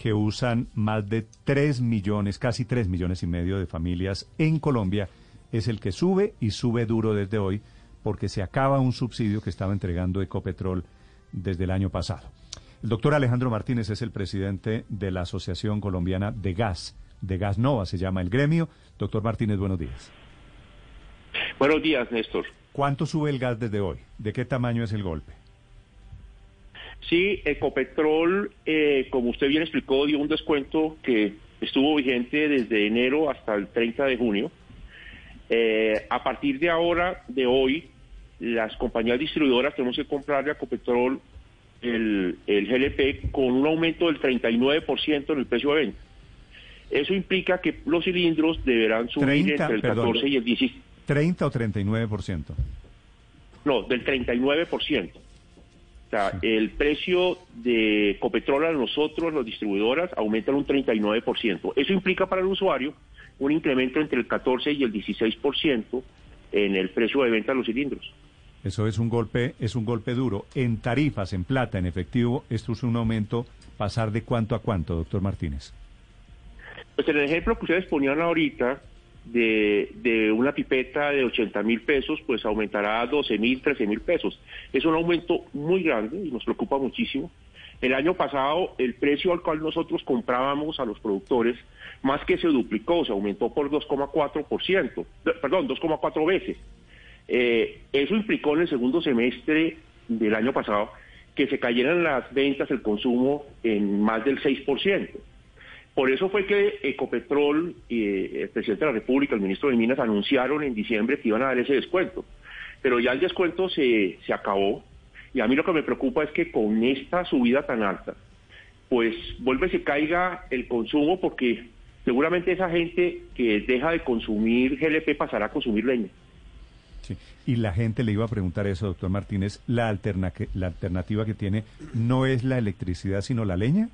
que usan más de 3 millones, casi 3 millones y medio de familias en Colombia, es el que sube y sube duro desde hoy porque se acaba un subsidio que estaba entregando Ecopetrol desde el año pasado. El doctor Alejandro Martínez es el presidente de la Asociación Colombiana de Gas, de Gas Nova se llama el gremio. Doctor Martínez, buenos días. Buenos días, Néstor. ¿Cuánto sube el gas desde hoy? ¿De qué tamaño es el golpe? Sí, Ecopetrol, eh, como usted bien explicó, dio un descuento que estuvo vigente desde enero hasta el 30 de junio. Eh, a partir de ahora, de hoy, las compañías distribuidoras tenemos que comprarle a Ecopetrol el, el GLP con un aumento del 39% en el precio de venta. Eso implica que los cilindros deberán subir entre el 14 y el 16. ¿30 o 39%? No, del 39%. O sea, el precio de Copetrol a nosotros, las distribuidoras, aumenta un 39%. Eso implica para el usuario un incremento entre el 14 y el 16% en el precio de venta de los cilindros. Eso es un golpe, es un golpe duro. En tarifas, en plata, en efectivo, esto es un aumento pasar de cuánto a cuánto, doctor Martínez. Pues en el ejemplo que ustedes ponían ahorita, de, una pipeta de 80 mil pesos, pues aumentará a 12 mil, 13 mil pesos. Es un aumento muy grande y nos preocupa muchísimo. El año pasado el precio al cual nosotros comprábamos a los productores más que se duplicó, se aumentó por 2,4%, perdón, 2,4 veces. Eh, eso implicó en el segundo semestre del año pasado que se cayeran las ventas, el consumo en más del 6%. Por eso fue que Ecopetrol eh, el presidente de la República, el ministro de Minas, anunciaron en diciembre que iban a dar ese descuento. Pero ya el descuento se, se acabó y a mí lo que me preocupa es que con esta subida tan alta, pues vuelve y se caiga el consumo porque seguramente esa gente que deja de consumir GLP pasará a consumir leña. Sí. Y la gente le iba a preguntar eso, doctor Martínez, ¿la, la alternativa que tiene no es la electricidad sino la leña?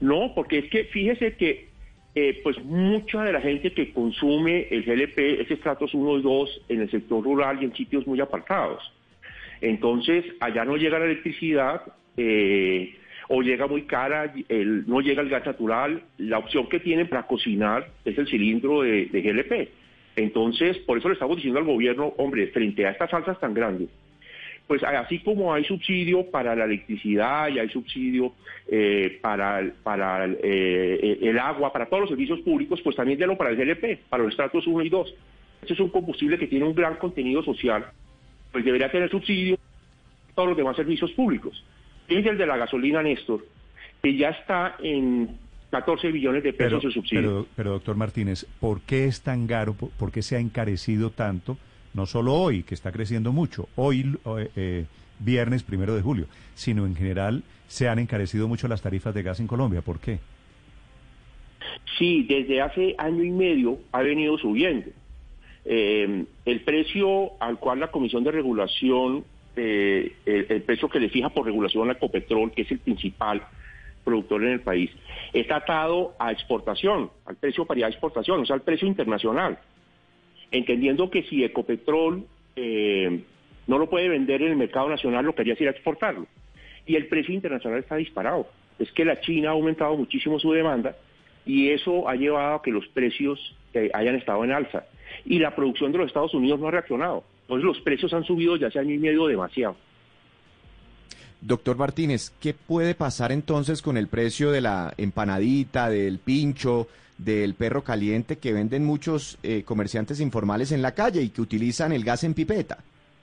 No, porque es que fíjese que eh, pues mucha de la gente que consume el GLP es estratos 1 y 2 en el sector rural y en sitios muy apartados. Entonces, allá no llega la electricidad eh, o llega muy cara, no llega el gas natural. La opción que tienen para cocinar es el cilindro de, de GLP. Entonces, por eso le estamos diciendo al gobierno, hombre, frente a estas alzas tan grandes, pues así como hay subsidio para la electricidad y hay subsidio eh, para, para eh, el agua, para todos los servicios públicos, pues también lo para el GLP, para los estratos 1 y 2. Este es un combustible que tiene un gran contenido social, pues debería tener subsidio todos los demás servicios públicos. Es el de la gasolina, Néstor, que ya está en 14 billones de pesos de subsidio. Pero, pero, doctor Martínez, ¿por qué es tan caro? ¿Por qué se ha encarecido tanto? No solo hoy, que está creciendo mucho, hoy eh, viernes primero de julio, sino en general se han encarecido mucho las tarifas de gas en Colombia. ¿Por qué? Sí, desde hace año y medio ha venido subiendo. Eh, el precio al cual la Comisión de Regulación, eh, el, precio que le fija por regulación a Ecopetrol, que es el principal productor en el país, está atado a exportación, al precio paridad de exportación, o sea, al precio internacional entendiendo que si Ecopetrol eh, no lo puede vender en el mercado nacional, lo que haría sería exportarlo. Y el precio internacional está disparado. Es que la China ha aumentado muchísimo su demanda y eso ha llevado a que los precios eh, hayan estado en alza. Y la producción de los Estados Unidos no ha reaccionado. Entonces los precios han subido ya hace año y medio demasiado. Doctor Martínez, ¿qué puede pasar entonces con el precio de la empanadita, del pincho, del perro caliente que venden muchos eh, comerciantes informales en la calle y que utilizan el gas en pipeta?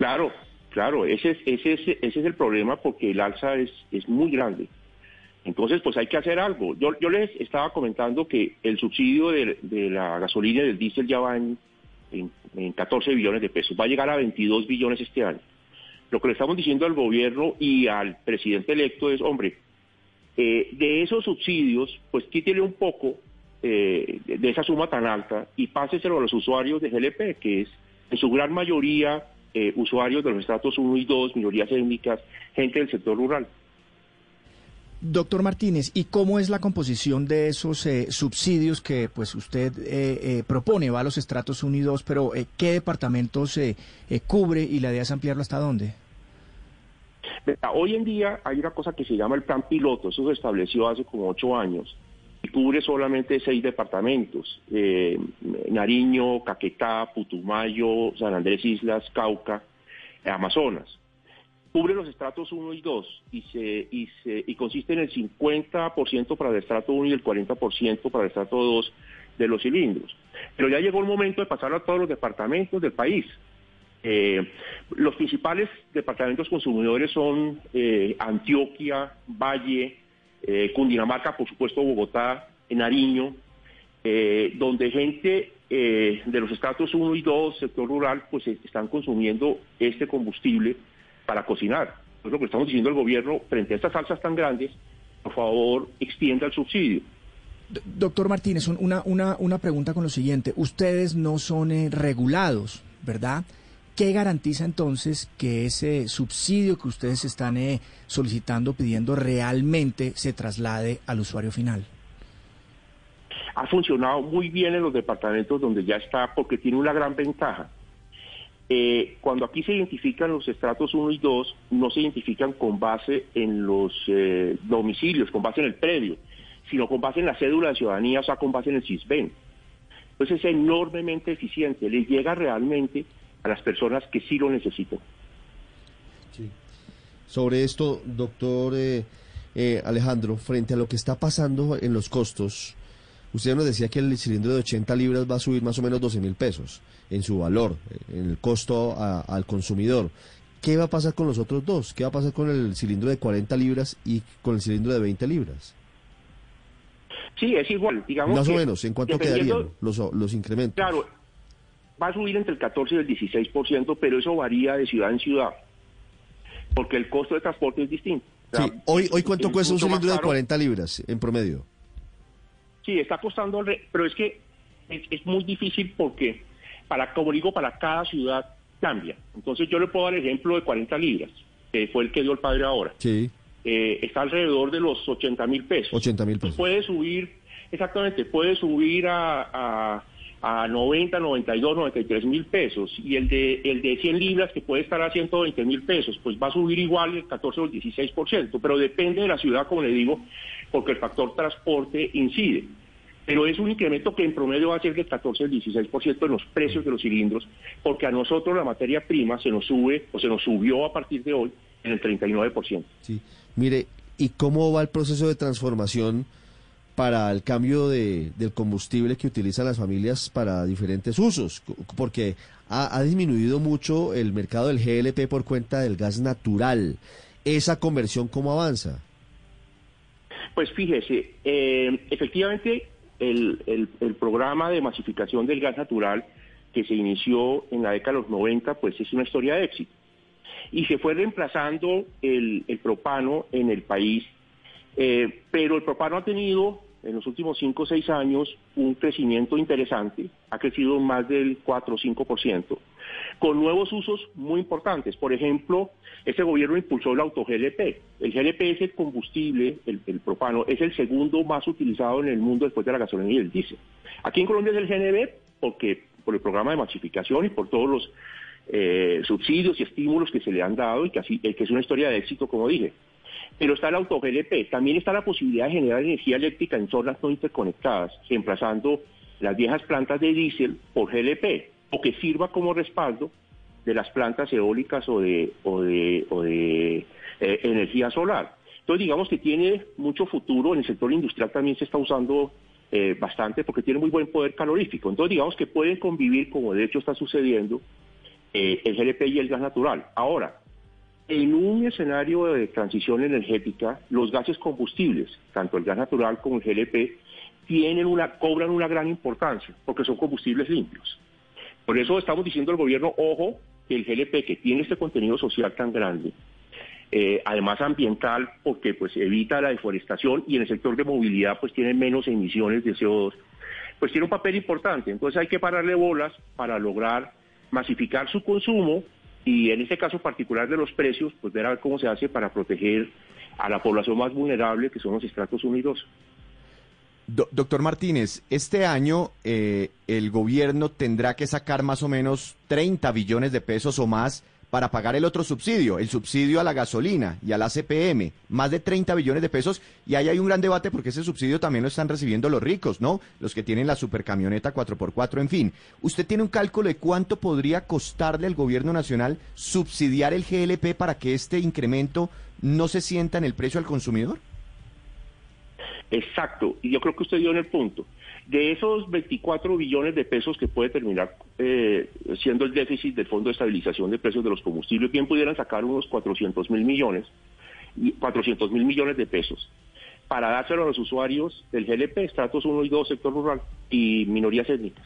Claro, claro, ese es, ese, es, ese es el problema porque el alza es, muy grande. Entonces, pues hay que hacer algo. Yo, yo les estaba comentando que el subsidio de, la gasolina y del diésel ya va en, en, 14 billones de pesos, va a llegar a 22 billones este año. Lo que le estamos diciendo al gobierno y al presidente electo es, hombre, eh, de esos subsidios, pues quítele un poco eh, de esa suma tan alta y páseselo a los usuarios de GLP, que es en su gran mayoría eh, usuarios de los estratos 1 y 2, minorías étnicas, gente del sector rural. Doctor Martínez, ¿y cómo es la composición de esos eh, subsidios que pues usted eh, propone? Va a los estratos 1 y 2, pero ¿qué departamentos cubre y la idea es ampliarlo hasta dónde? Hoy en día hay una cosa que se llama el plan piloto, eso se estableció hace como ocho años, cubre solamente seis departamentos, eh, Nariño, Caquetá, Putumayo, San Andrés Islas, Cauca, Amazonas. Cubre los estratos 1 y 2 y, se, y, se, y consiste en el 50% para el estrato 1 y el 40% para el estrato 2 de los cilindros. Pero ya llegó el momento de pasarlo a todos los departamentos del país. Eh, los principales departamentos consumidores son eh, Antioquia, Valle, eh, Cundinamarca, por supuesto Bogotá, Nariño, eh, donde gente eh, de los estratos 1 y 2, sector rural, pues están consumiendo este combustible para cocinar. Es lo que estamos diciendo al gobierno, frente a estas alzas tan grandes, por favor, extienda el subsidio. Doctor Martínez, una, una, una pregunta con lo siguiente. Ustedes no son regulados, ¿verdad? ¿Qué garantiza entonces que ese subsidio que ustedes están eh, solicitando, pidiendo, realmente se traslade al usuario final? Ha funcionado muy bien en los departamentos donde ya está, porque tiene una gran ventaja. Eh, cuando aquí se identifican los estratos 1 y 2, no se identifican con base en los eh, domicilios, con base en el predio, sino con base en la cédula de ciudadanía, o sea, con base en el CISBEN. Entonces es enormemente eficiente, les llega realmente a las personas que sí lo necesitan. Sí. Sobre esto, doctor eh, eh, Alejandro, frente a lo que está pasando en los costos, usted nos decía que el cilindro de 80 libras va a subir más o menos 12 mil pesos en su valor, en el costo al consumidor. ¿Qué va a pasar con los otros dos? ¿Qué va a pasar con el cilindro de 40 libras y con el cilindro de 20 libras? Sí, es igual, digamos. Más o menos, ¿en cuánto quedarían los, los incrementos? Claro, va a subir entre el 14 y el 16%, pero eso varía de ciudad en ciudad, porque el costo de transporte es distinto. sí, hoy, hoy ¿cuánto cuesta un cilindro de 40 libras en promedio? Sí, está costando, pero es que es, muy difícil porque, para como digo, para cada ciudad cambia. Entonces yo le puedo dar el ejemplo de 40 libras, que fue el que dio el padre ahora. Sí. Eh, está alrededor de los 80 mil pesos. 80 mil pesos. Puede subir, exactamente, puede subir a a 90, 92, 93 mil pesos y el de, el de 100 libras que puede estar a 120 mil pesos, pues va a subir igual el 14 o el 16%, pero depende de la ciudad, como le digo, porque el factor transporte incide. Pero es un incremento que en promedio va a ser del 14 al 16% en los precios de los cilindros, porque a nosotros la materia prima se nos sube o se nos subió a partir de hoy en el 39%. Sí, mire, ¿y cómo va el proceso de transformación? Para el cambio de, del combustible que utilizan las familias para diferentes usos, porque ha, disminuido mucho el mercado del GLP por cuenta del gas natural. ¿Esa conversión cómo avanza? Pues fíjese, eh, efectivamente el, el, programa de masificación del gas natural que se inició en la década de los 90, pues es una historia de éxito. Y se fue reemplazando el, el propano en el país, eh, pero el propano ha tenido en los últimos 5 o 6 años un crecimiento interesante, ha crecido más del 4 o 5%, con nuevos usos muy importantes. Por ejemplo, este gobierno impulsó el auto-GLP. El GLP es el combustible, el, propano, es el segundo más utilizado en el mundo después de la gasolina y el diésel. Aquí en Colombia es el GNB porque por el programa de masificación y por todos los eh, subsidios y estímulos que se le han dado y que, así, que es una historia de éxito, como dije. Pero está el auto-GLP. También está la posibilidad de generar energía eléctrica en zonas no interconectadas, reemplazando las viejas plantas de diésel por GLP, o que sirva como respaldo de las plantas eólicas o de, o de, eh, energía solar. Entonces, digamos que tiene mucho futuro. En el sector industrial también se está usando eh, bastante porque tiene muy buen poder calorífico. Entonces, digamos que pueden convivir, como de hecho está sucediendo, eh, el GLP y el gas natural. Ahora, en un escenario de transición energética, los gases combustibles, tanto el gas natural como el GLP, tienen una, cobran una gran importancia porque son combustibles limpios. Por eso estamos diciendo al gobierno, ojo, que el GLP, que tiene este contenido social tan grande, eh, además ambiental, porque pues evita la deforestación y en el sector de movilidad pues tiene menos emisiones de CO2, pues tiene un papel importante. Entonces hay que pararle bolas para lograr masificar su consumo y en este caso particular de los precios, pues ver a ver cómo se hace para proteger a la población más vulnerable, que son los estratos unidos. doctor Martínez, este año eh, el gobierno tendrá que sacar más o menos 30 billones de pesos o más para pagar el otro subsidio, el subsidio a la gasolina y a la CPM, más de 30 billones de pesos, y ahí hay un gran debate porque ese subsidio también lo están recibiendo los ricos, ¿no? Los que tienen la supercamioneta 4x4, en fin. ¿Usted tiene un cálculo de cuánto podría costarle al gobierno nacional subsidiar el GLP para que este incremento no se sienta en el precio al consumidor? Exacto, y yo creo que usted dio en el punto. De esos 24 billones de pesos que puede terminar eh, siendo el déficit del Fondo de Estabilización de Precios de los Combustibles, bien pudieran sacar unos 400 mil millones, 400 mil millones de pesos para dárselo a los usuarios del GLP, estratos 1 y 2, sector rural y minorías étnicas.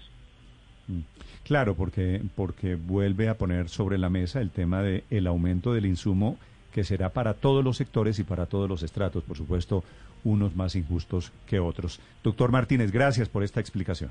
Mm. Claro, porque, porque vuelve a poner sobre la mesa el tema del el aumento del insumo que será para todos los sectores y para todos los estratos, por supuesto, unos más injustos que otros. Doctor Martínez, gracias por esta explicación.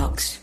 Box.